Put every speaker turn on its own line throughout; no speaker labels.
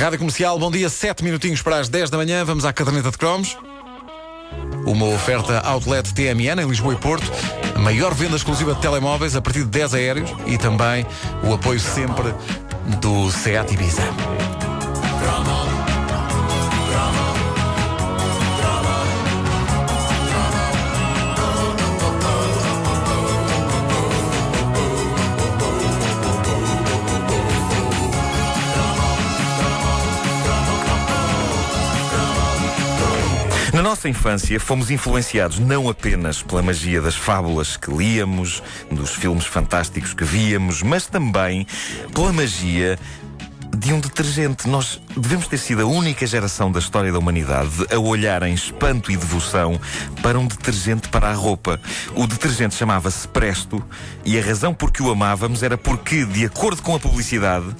Rádio Comercial, bom dia, 7 minutinhos para as 10 da manhã, vamos à caderneta de cromos. Uma oferta Outlet TMN em Lisboa e Porto, a maior venda exclusiva de telemóveis a partir de 10 aéreos e também o apoio sempre do SEAT Ibiza.
Na nossa infância fomos influenciados não apenas pela magia das fábulas que líamos, dos filmes fantásticos que víamos, mas também pela magia de um detergente. Nós devemos ter sido a única geração da história da humanidade a olhar em espanto e devoção para um detergente para a roupa. O detergente chamava-se Presto e a razão por que o amávamos era porque, de acordo com a publicidade,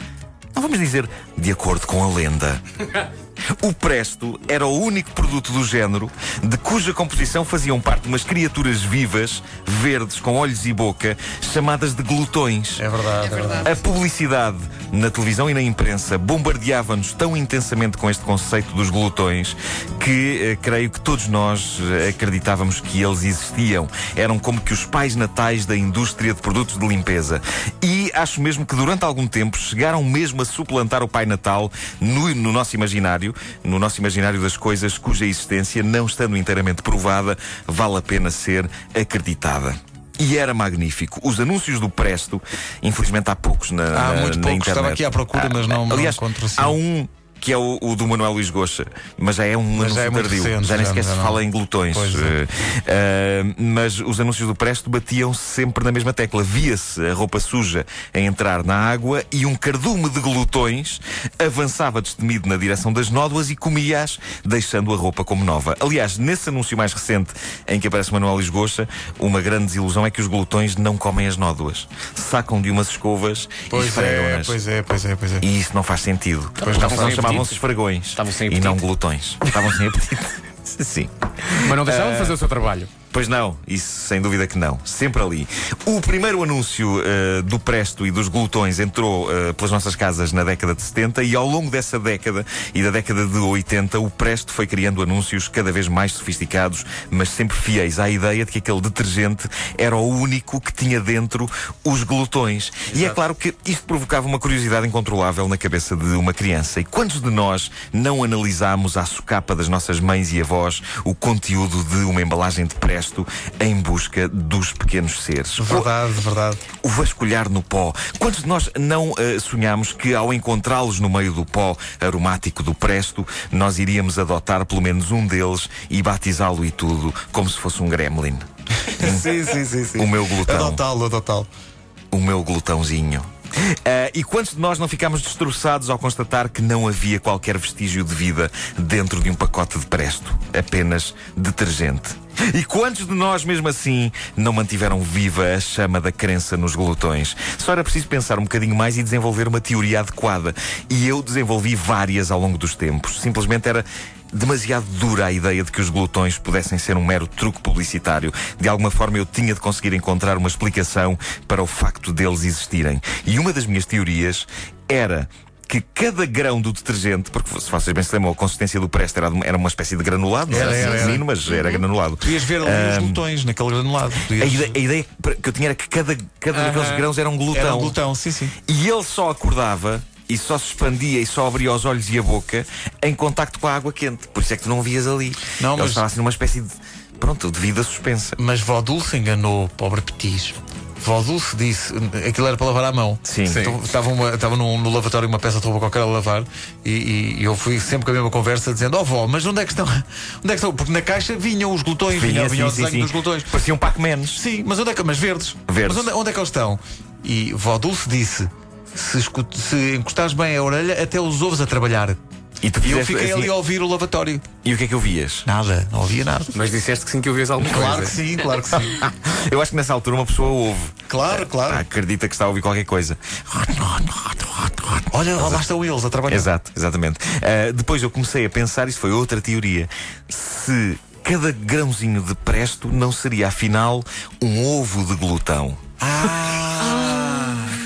não vamos dizer de acordo com a lenda. O Presto era o único produto do género de cuja composição faziam parte umas criaturas vivas, verdes, com olhos e boca, chamadas de glutões.
É verdade.
A publicidade na televisão e na imprensa bombardeava-nos tão intensamente com este conceito dos glutões que eh, creio que todos nós eh, acreditávamos que eles existiam. Eram como que os pais natais da indústria de produtos de limpeza. E acho mesmo que durante algum tempo chegaram mesmo a suplantar o Pai Natal no, no nosso imaginário, no nosso imaginário das coisas cuja existência, não estando inteiramente provada, vale a pena ser acreditada. E era magnífico. Os anúncios do Presto, infelizmente há poucos na,
Há muito
na
poucos.
internet.
Estava aqui à procura, mas não- não
aliás,
encontro assim.
há um que é o, o do Manuel Luís Goxa, mas já é um
Mas
anúncio
já é
tardio.
recente,
já nem sequer se
não-
fala em glutões.
Pois é.
Eh, mas os anúncios do Presto batiam sempre na mesma tecla. Via-se a roupa suja a entrar na água e um cardume de glutões avançava destemido na direção das nódoas e comia-as, deixando a roupa como nova. Aliás, nesse anúncio mais recente em que aparece Manuel Luís Goxa, uma grande desilusão é que os glutões não comem as nódoas. Sacam de umas escovas e
Pois é, pois é, pois é, pois é.
E isso não faz sentido.
Pois
Não,
não
senão
faz
chamavam-se esfregões.
Estavam sem
e
apetite.
não glutões. Estavam sem apetite. Sim.
Mas não deixavam de fazer o seu trabalho.
Pois não, isso sem dúvida que não. Sempre ali. O primeiro anúncio eh, do Presto e dos glutões entrou eh, pelas nossas casas na década de 70 e ao longo dessa década e da década de 80 o Presto foi criando anúncios cada vez mais sofisticados, mas sempre fiéis à ideia de que aquele detergente era o único que tinha dentro os glutões. E é claro que isto provocava uma curiosidade incontrolável na cabeça de uma criança. E quantos de nós não analisámos à socapa das nossas mães e avós o conteúdo de uma embalagem de Presto em busca dos pequenos seres?
Verdade, verdade.
o vasculhar no pó. Quantos de nós não eh, sonhamos que ao encontrá-los no meio do pó aromático do presto, nós iríamos adotar pelo menos um deles e batizá-lo e tudo, como se fosse um gremlin?
sim, sim, sim, sim.
O meu glutão.
Adotá-lo, adotá-lo.
O meu glutãozinho. Ah, e quantos de nós não ficámos destroçados ao constatar que não havia qualquer vestígio de vida dentro de um pacote de presto? Apenas detergente. E quantos de nós, mesmo assim, não mantiveram viva a chama da crença nos glutões? Só era preciso pensar um bocadinho mais e desenvolver uma teoria adequada. E eu desenvolvi várias ao longo dos tempos. Simplesmente era demasiado dura a ideia de que os glutões pudessem ser um mero truque publicitário. De alguma forma eu tinha de conseguir encontrar uma explicação para o facto deles existirem. E uma das minhas teorias era que cada grão do detergente, porque se vocês bem se lembram, a consistência do Presto era, era uma espécie de granulado, não
Era,
era, pequenino, mas era granulado.
Podias ver ali os glutões naquele granulado.
A
Podias...
ideia, a ideia que eu tinha era que cada, cada daqueles grãos era um glutão.
Era um glutão, sim, sim.
E ele só acordava e só se expandia e só abria os olhos e a boca em contacto com a água quente. Por isso é que tu não o vias ali.
Não,
ele
mas-
estava assim numa espécie de. Pronto, de vida suspensa.
Mas Vó Dulce enganou o pobre Petis. Vó Dulce disse, aquilo era para lavar à mão.
Sim. Sim.
Então, Estava, uma- estava num- no lavatório uma peça de roupa qualquer a lavar e, e- e eu fui sempre com a mesma conversa dizendo: Ó vó, mas onde é que estão? Onde é que estão? Porque na caixa vinham os glutões, vinha, vinha o desenho dos glutões.
Pareciam Pac-Mans.
Sim, mas onde é que. Mas verdes.
Verdes.
Mas onde, onde é que eles estão? E Vó Dulce disse: se, escu- se encostares bem a orelha, até os ouves a trabalhar.
E, tu
eu fiquei
assim-
ali a ouvir o lavatório.
E o que é que eu vias?
Nada, não ouvia nada.
Mas disseste que sim que ouvias alguma
Claro
coisa.
que sim, claro que sim.
Eu acho que nessa altura uma pessoa ouve.
Claro, claro.
Ah, acredita que está a ouvir qualquer coisa.
Olha, lá estão eles a trabalhar.
Exato, exatamente. Ah, depois eu comecei a pensar, isso foi outra teoria. Se cada grãozinho de presto não seria afinal um ovo de glutão.
Ah,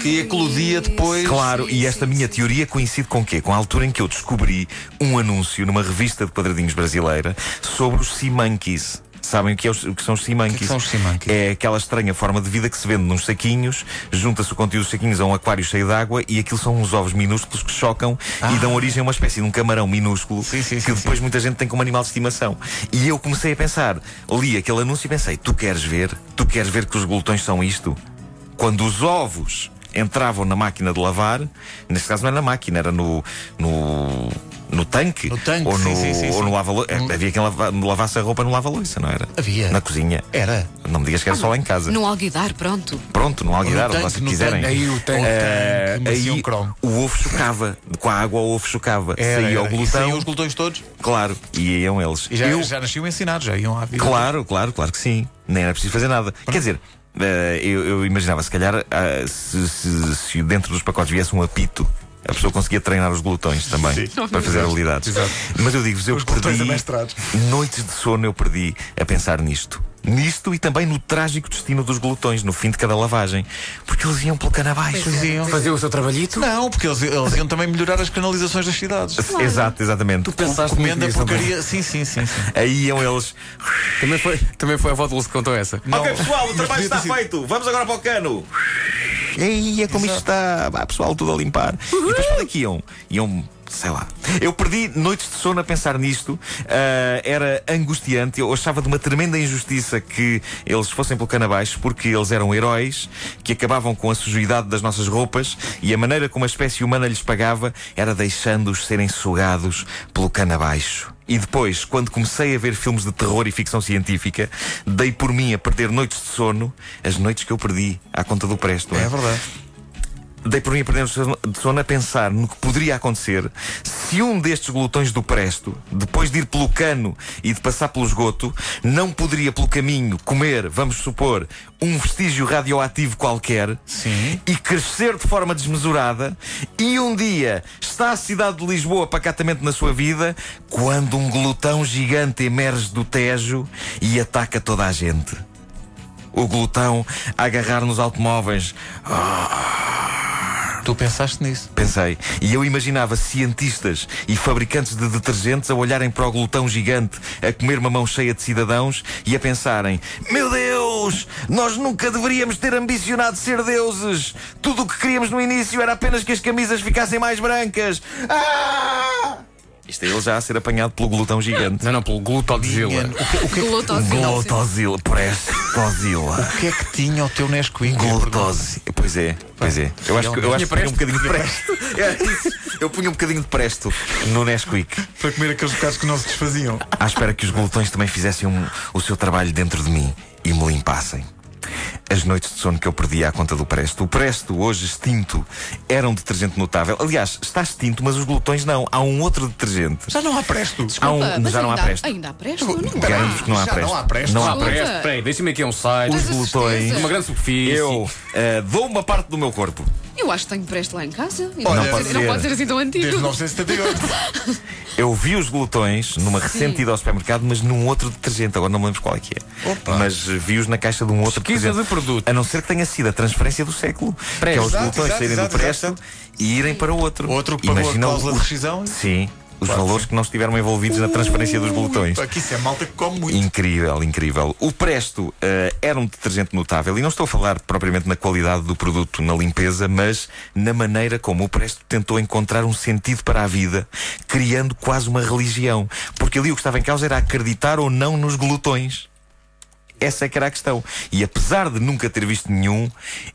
que eclodia depois.
Claro, e esta minha teoria coincide com o quê? Com a altura em que eu descobri um anúncio numa revista de quadradinhos brasileira sobre os Monkeys. Sabem o que, é os- o que são os
que é são os Monkeys?
É aquela estranha forma de vida que se vende nos saquinhos, junta-se o conteúdo dos saquinhos a um aquário cheio de água e aquilo são uns ovos minúsculos que chocam e dão origem a uma espécie de um camarão minúsculo
Ah. Sim, sim,
que
sim,
depois muita gente tem como animal de estimação. E eu comecei a pensar, li aquele anúncio e pensei: tu queres ver? Tu queres ver que os glutões são isto? Quando os ovos entravam na máquina de lavar, neste caso não era na máquina, era no. no no tanque,
No tanque,
ou no,
sim, sim, sim,
ou no lava-louça. Havia quem lava, lavasse a roupa no lava-louça, não era?
Havia.
Na cozinha.
Era.
Não me digas que era só lá em casa.
No alguidar, pronto.
Pronto, no alguidar,
No
onde
tanque, no
quiserem.
tanque.
Aí o tanque.
Eh,
tanque, macio
aí
cromo.
o ovo chocava. Com a água o ovo chocava.
Era,
Saía o
era. E
glutão.
saíam os glutões todos.
Claro, e iam eles.
E já,
Eu-
já nasciam ensinados, já iam à vida.
Claro, claro, claro que sim. Nem era preciso fazer nada. Quer dizer, eh, eu, eu imaginava, se calhar, ah, se, se- se dentro dos pacotes viesse um apito. A pessoa conseguia treinar os glutões também para fazer habilidades. Mas eu digo-vos, eu
Os
perdi noites de sono eu perdi a pensar nisto. Nisto e também no trágico destino dos glutões no fim de cada lavagem. Porque eles iam pelo cano abaixo.
Pois é.
Iam.
Fazer o seu trabalhito?
Não, porque eles, eles iam também melhorar as canalizações das cidades.
Exato, exatamente.
pensaste muito
Comendo a porcaria. Sim, sim, sim. sim.
Aí iam eles.
Também foi, também foi a avó de Lúcio que contou essa.
Não,
ok, pessoal, o trabalho está
sido-
feito. Vamos agora para o cano. Ei, é como isto está. Vá, pessoal, tudo a limpar. E depois para daqui iam? Iam. Sei lá. Eu perdi noites de sono a pensar nisto. Ah, era angustiante. Eu achava de uma tremenda injustiça que eles fossem pelo cano abaixo, porque eles eram heróis que acabavam com a sujidade das nossas roupas e a maneira como a espécie humana lhes pagava era deixando-os serem sugados pelo cano abaixo. E depois, quando comecei a ver filmes de terror e ficção científica, dei por mim a perder noites de sono, as noites que eu perdi à conta do presto.
É verdade.
Dei por mim a perder de sono a pensar no que poderia acontecer se um destes glutões do presto, depois de ir pelo cano e de passar pelo esgoto, não poderia pelo caminho comer, vamos supor, um vestígio radioativo qualquer
Sim.
e crescer de forma desmesurada e um dia está a cidade de Lisboa pacatamente na sua vida quando um glutão gigante emerge do Tejo e ataca toda a gente. O glutão a agarrar nos automóveis.
Tu pensaste nisso.
Pensei, e eu imaginava cientistas e fabricantes de detergentes a olharem para o glutão gigante, a comer uma mão cheia de cidadãos e a pensarem: Meu Deus, nós nunca deveríamos ter ambicionado ser deuses. Tudo o que queríamos no início era apenas que as camisas ficassem mais brancas. Ah! Isto é ele já a ser apanhado pelo glutão gigante.
Não, não, pelo Glutozilla.
O que, o que,
Glutosila.
Glutozila, prestozila.
o que é que tinha o teu Nesquik?
Glutose. Pois é, pois é. Eu acho que, eu acho que punha um bocadinho de presto. É. Eu punha um bocadinho de presto no Nesquik.
Para comer aqueles bocados que não se desfaziam.
À espera que os glutões também fizessem um- o seu trabalho dentro de mim e me limpassem. As noites de sono que eu perdi à conta do Presto. O Presto, hoje extinto, era um detergente notável. Aliás, está extinto, mas os glutões não. Há um outro detergente.
Já não há presto.
Há um, já não há
ainda,
Presto.
Ainda há presto? Não.
Que não há
Já
Presto.
não há Presto.
Não há
Desculpa.
Presto.
Preste, peraí, deixa-me aqui um site.
Os glutões.
Uma grande superfície.
Eu eh, dou uma parte do meu corpo.
Eu acho que tenho presto lá em casa. E
Olha,
não, pode ser, não pode ser assim tão antigo.
Desde 1978.
Eu vi os glutões numa recente ida ao supermercado, mas num outro detergente. Agora não me lembro qual é que é.
Opa.
Mas vi-os na caixa de um outro
Pesquisa
detergente.
de produto.
A não ser que tenha sido a transferência do século. Que é os
Exato,
glutões
exato,
saírem
exato,
do presto
exato.
e irem para outro.
Outro que pagou a
Imagina
cláusula de
os-
rescisão.
Sim. Os
Claro,
valores que não estiveram envolvidos na transferência dos glutões.
Aqui isso é malta que come muito.
Incrível, incrível. O Presto eh, era um detergente notável e não estou a falar propriamente na qualidade do produto na limpeza, mas na maneira como o Presto tentou encontrar um sentido para a vida, criando quase uma religião. Porque ali o que estava em causa era acreditar ou não nos glutões. Essa é que era a questão. E apesar de nunca ter visto nenhum,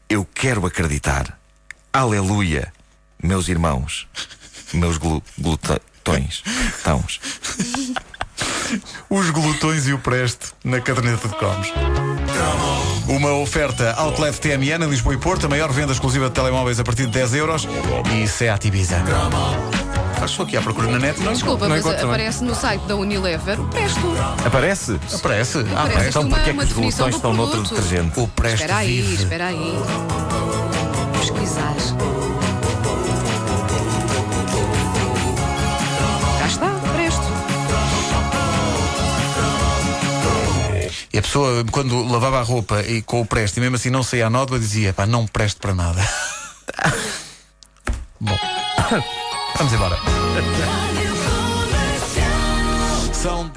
eu quero acreditar. Aleluia, meus irmãos, meus glu glutões. Tãos.
Os glutões e o presto na caderneta de cromos. Uma oferta Outlet TMN em Lisboa e Porto, a maior venda exclusiva de telemóveis a partir de 10 euros e Seat Ibiza. Faz só aqui à procura na net, não?
Desculpa,
Não
mas
encontro, não.
aparece no site da Unilever o presto.
Aparece?
Aparece. Ah,
Aparece.
Então
uma-
porquê é que os glutões
do
estão noutro detergente?
O presto
Espera aí,
vive.
espera aí. Pesquisar.
pessoa, quando lavava a roupa e com o preste, e mesmo assim não saía a nódoa, dizia: pá, não preste para nada. Bom, vamos embora. São